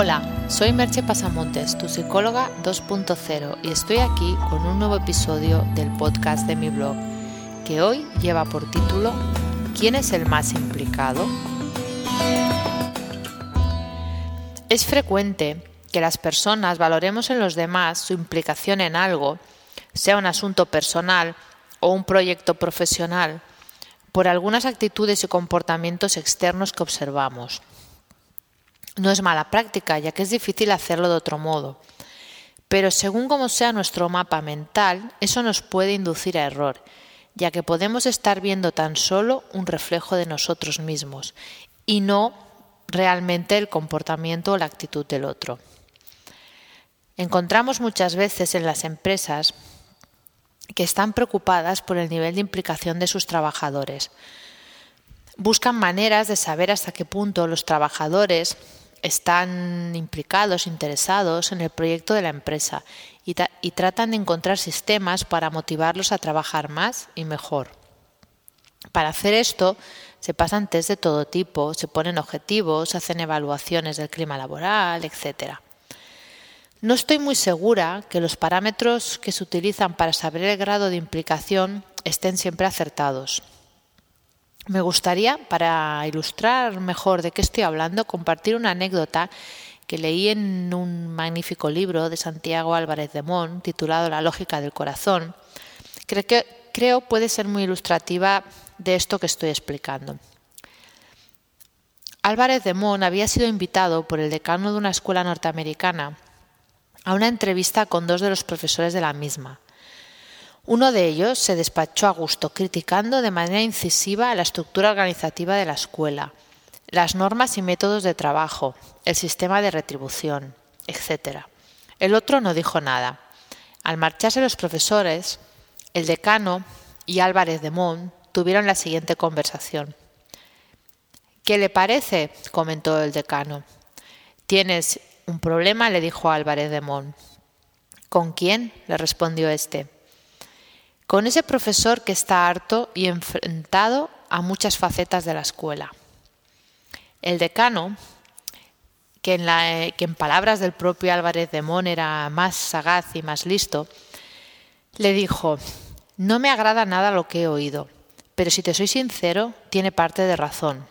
Hola, soy Merche Pasamontes, tu psicóloga 2.0 y estoy aquí con un nuevo episodio del podcast de mi blog, que hoy lleva por título ¿Quién es el más implicado? Es frecuente que las personas valoremos en los demás su implicación en algo, sea un asunto personal o un proyecto profesional, por algunas actitudes y comportamientos externos que observamos. No es mala práctica, ya que es difícil hacerlo de otro modo. Pero según como sea nuestro mapa mental, eso nos puede inducir a error, ya que podemos estar viendo tan solo un reflejo de nosotros mismos y no realmente el comportamiento o la actitud del otro. Encontramos muchas veces en las empresas que están preocupadas por el nivel de implicación de sus trabajadores. Buscan maneras de saber hasta qué punto los trabajadores están implicados, interesados en el proyecto de la empresa y, tratan de encontrar sistemas para motivarlos a trabajar más y mejor. Para hacer esto se pasan test de todo tipo, se ponen objetivos, hacen evaluaciones del clima laboral, etc. No estoy muy segura que los parámetros que se utilizan para saber el grado de implicación estén siempre acertados. Me gustaría, para ilustrar mejor de qué estoy hablando, compartir una anécdota que leí en un magnífico libro de Santiago Álvarez de Mon, titulado La lógica del corazón, que creo puede ser muy ilustrativa de esto que estoy explicando. Álvarez de Mon había sido invitado por el decano de una escuela norteamericana a una entrevista con dos de los profesores de la misma. Uno de ellos se despachó a gusto, criticando de manera incisiva la estructura organizativa de la escuela, las normas y métodos de trabajo, el sistema de retribución, etc. El otro no dijo nada. Al marcharse los profesores, el decano y Álvarez de Mon tuvieron la siguiente conversación. ¿Qué le parece? comentó el decano. Tienes un problema, le dijo Álvarez de Mon. ¿Con quién? le respondió éste con ese profesor que está harto y enfrentado a muchas facetas de la escuela. El decano, que en, que en palabras del propio Álvarez de Mon era más sagaz y más listo, le dijo, no me agrada nada lo que he oído, pero si te soy sincero, tiene parte de razón.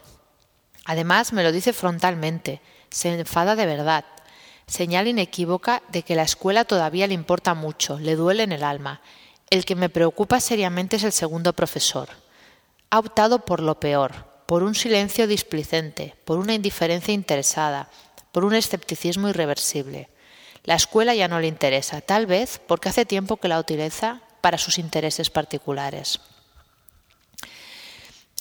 Además, me lo dice frontalmente, se enfada de verdad, señal inequívoca de que la escuela todavía le importa mucho, le duele en el alma, el que me preocupa seriamente es el segundo profesor. Ha optado por lo peor, por un silencio displicente, por una indiferencia interesada, por un escepticismo irreversible. La escuela ya no le interesa, tal vez porque hace tiempo que la utiliza para sus intereses particulares.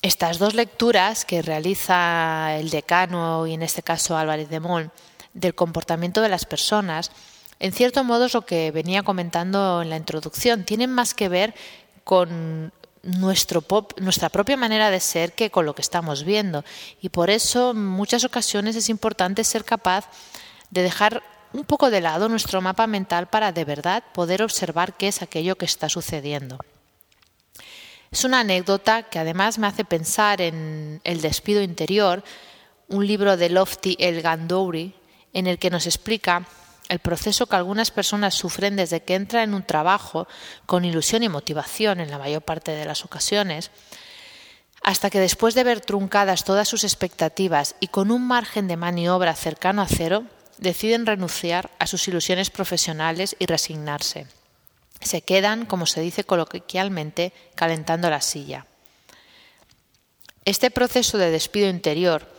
Estas dos lecturas que realiza el decano y en este caso Álvarez de Mon del comportamiento de las personas en cierto modo es lo que venía comentando en la introducción. Tienen más que ver con nuestra propia manera de ser que con lo que estamos viendo. Y por eso en muchas ocasiones es importante ser capaz de dejar un poco de lado nuestro mapa mental para de verdad poder observar qué es aquello que está sucediendo. Es una anécdota que además me hace pensar en El despido interior, un libro de Lofty El Gandouri, en el que nos explica el proceso que algunas personas sufren desde que entran en un trabajo con ilusión y motivación en la mayor parte de las ocasiones, hasta que después de ver truncadas todas sus expectativas y con un margen de maniobra cercano a cero, deciden renunciar a sus ilusiones profesionales y resignarse. Se quedan, como se dice coloquialmente, calentando la silla. Este proceso de despido interior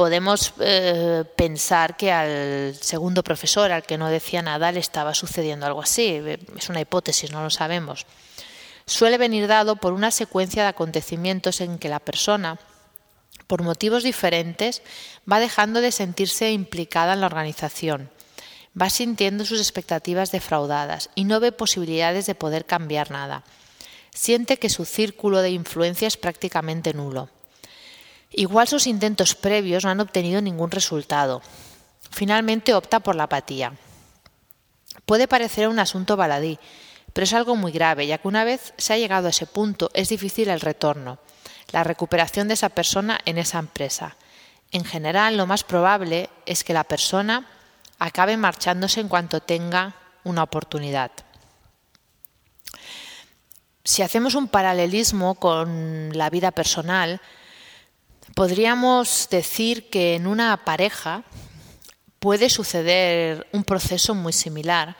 podemos eh, pensar que al segundo profesor, al que no decía nada, le estaba sucediendo algo así. Es una hipótesis, no lo sabemos. Suele venir dado por una secuencia de acontecimientos en que la persona, por motivos diferentes, va dejando de sentirse implicada en la organización, va sintiendo sus expectativas defraudadas y no ve posibilidades de poder cambiar nada. Siente que su círculo de influencia es prácticamente nulo Igual sus intentos previos no han obtenido ningún resultado. Finalmente opta por la apatía. Puede parecer un asunto baladí, pero es algo muy grave, ya que una vez se ha llegado a ese punto es difícil el retorno, la recuperación de esa persona en esa empresa. En general, lo más probable es que la persona acabe marchándose en cuanto tenga una oportunidad. Si hacemos un paralelismo con la vida personal, podríamos decir que en una pareja puede suceder un proceso muy similar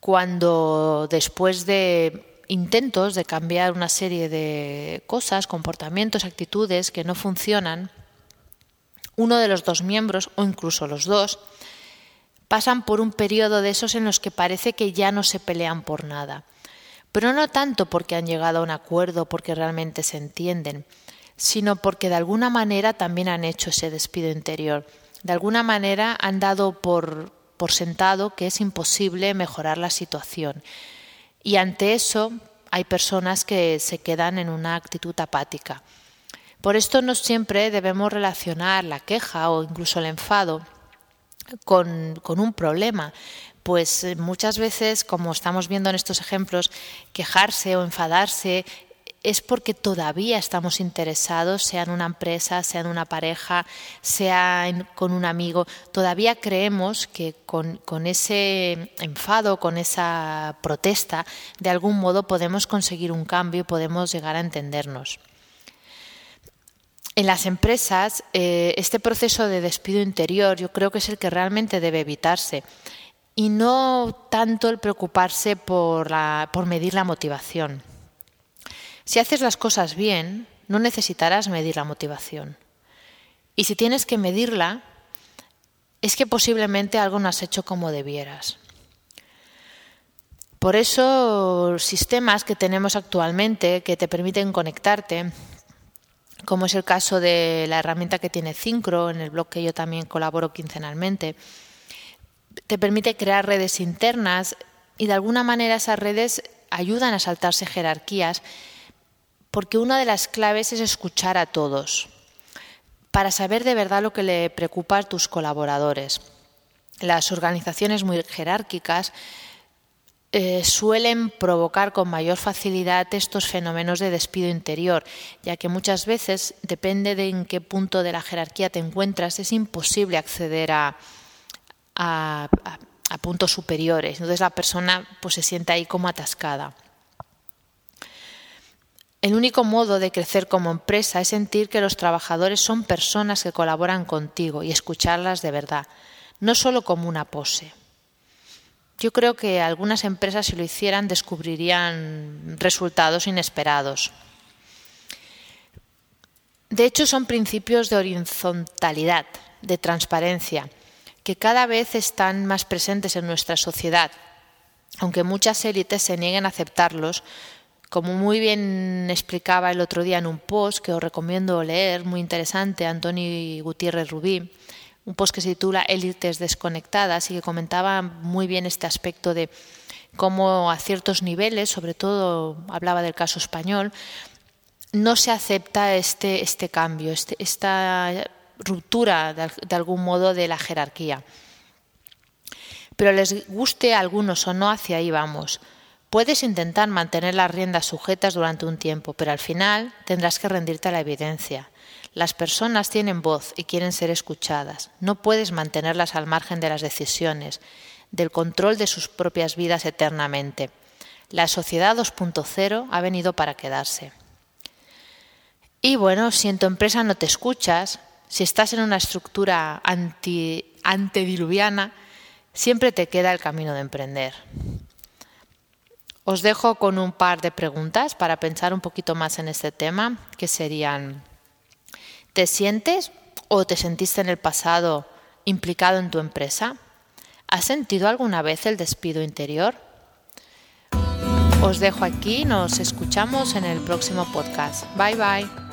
cuando después de intentos de cambiar una serie de cosas, comportamientos, actitudes que no funcionan, uno de los dos miembros o incluso los dos pasan por un periodo de esos en los que parece que ya no se pelean por nada. Pero no tanto porque han llegado a un acuerdo, porque realmente se entienden, sino porque de alguna manera también han hecho ese despido interior. De alguna manera han dado por, por sentado que es imposible mejorar la situación. Y ante eso hay personas que se quedan en una actitud apática. Por esto no siempre debemos relacionar la queja o incluso el enfado con, con un problema, pues eh, muchas veces, como estamos viendo en estos ejemplos, quejarse o enfadarse es porque todavía estamos interesados, sea en una empresa, sea en una pareja, sea con un amigo, todavía creemos que con, ese enfado, con esa protesta, de algún modo podemos conseguir un cambio y podemos llegar a entendernos. En las empresas, eh, este proceso de despido interior yo creo que es el que realmente debe evitarse y no tanto el preocuparse por medir la motivación. Si haces las cosas bien, no necesitarás medir la motivación. Y si tienes que medirla, es que posiblemente algo no has hecho como debieras. Por eso, sistemas que tenemos actualmente que te permiten conectarte, como es el caso de la herramienta que tiene Syncro, en el blog que yo también colaboro quincenalmente, te permite crear redes internas y de alguna manera esas redes ayudan a saltarse jerarquías porque una de las claves es escuchar a todos para saber de verdad lo que le preocupa a tus colaboradores. Las organizaciones muy jerárquicas eh, suelen provocar con mayor facilidad estos fenómenos de despido interior, ya que muchas veces, depende de en qué punto de la jerarquía te encuentras, es imposible acceder a, a, puntos superiores. Entonces la persona pues, se siente ahí como atascada. El único modo de crecer como empresa es sentir que los trabajadores son personas que colaboran contigo y escucharlas de verdad, no solo como una pose. Yo creo que algunas empresas si lo hicieran descubrirían resultados inesperados. De hecho, son principios de horizontalidad, de transparencia, que cada vez están más presentes en nuestra sociedad, aunque muchas élites se nieguen a aceptarlos, como muy bien explicaba el otro día en un post que os recomiendo leer, muy interesante, Antoni Gutiérrez Rubí, un post que se titula Élites desconectadas y que comentaba muy bien este aspecto de cómo a ciertos niveles, sobre todo hablaba del caso español, no se acepta este, este cambio, este, esta ruptura de, algún modo de la jerarquía. Pero les guste a algunos o no, hacia ahí vamos. Puedes intentar mantener las riendas sujetas durante un tiempo, pero al final tendrás que rendirte a la evidencia. Las personas tienen voz y quieren ser escuchadas. No puedes mantenerlas al margen de las decisiones, del control de sus propias vidas eternamente. La sociedad 2.0 ha venido para quedarse. Y bueno, si en tu empresa no te escuchas, si estás en una estructura antediluviana, siempre te queda el camino de emprender. Os dejo con un par de preguntas para pensar un poquito más en este tema, que serían, ¿te sientes o te sentiste en el pasado implicado en tu empresa? ¿Has sentido alguna vez el despido interior? Os dejo aquí, nos escuchamos en el próximo podcast. Bye bye.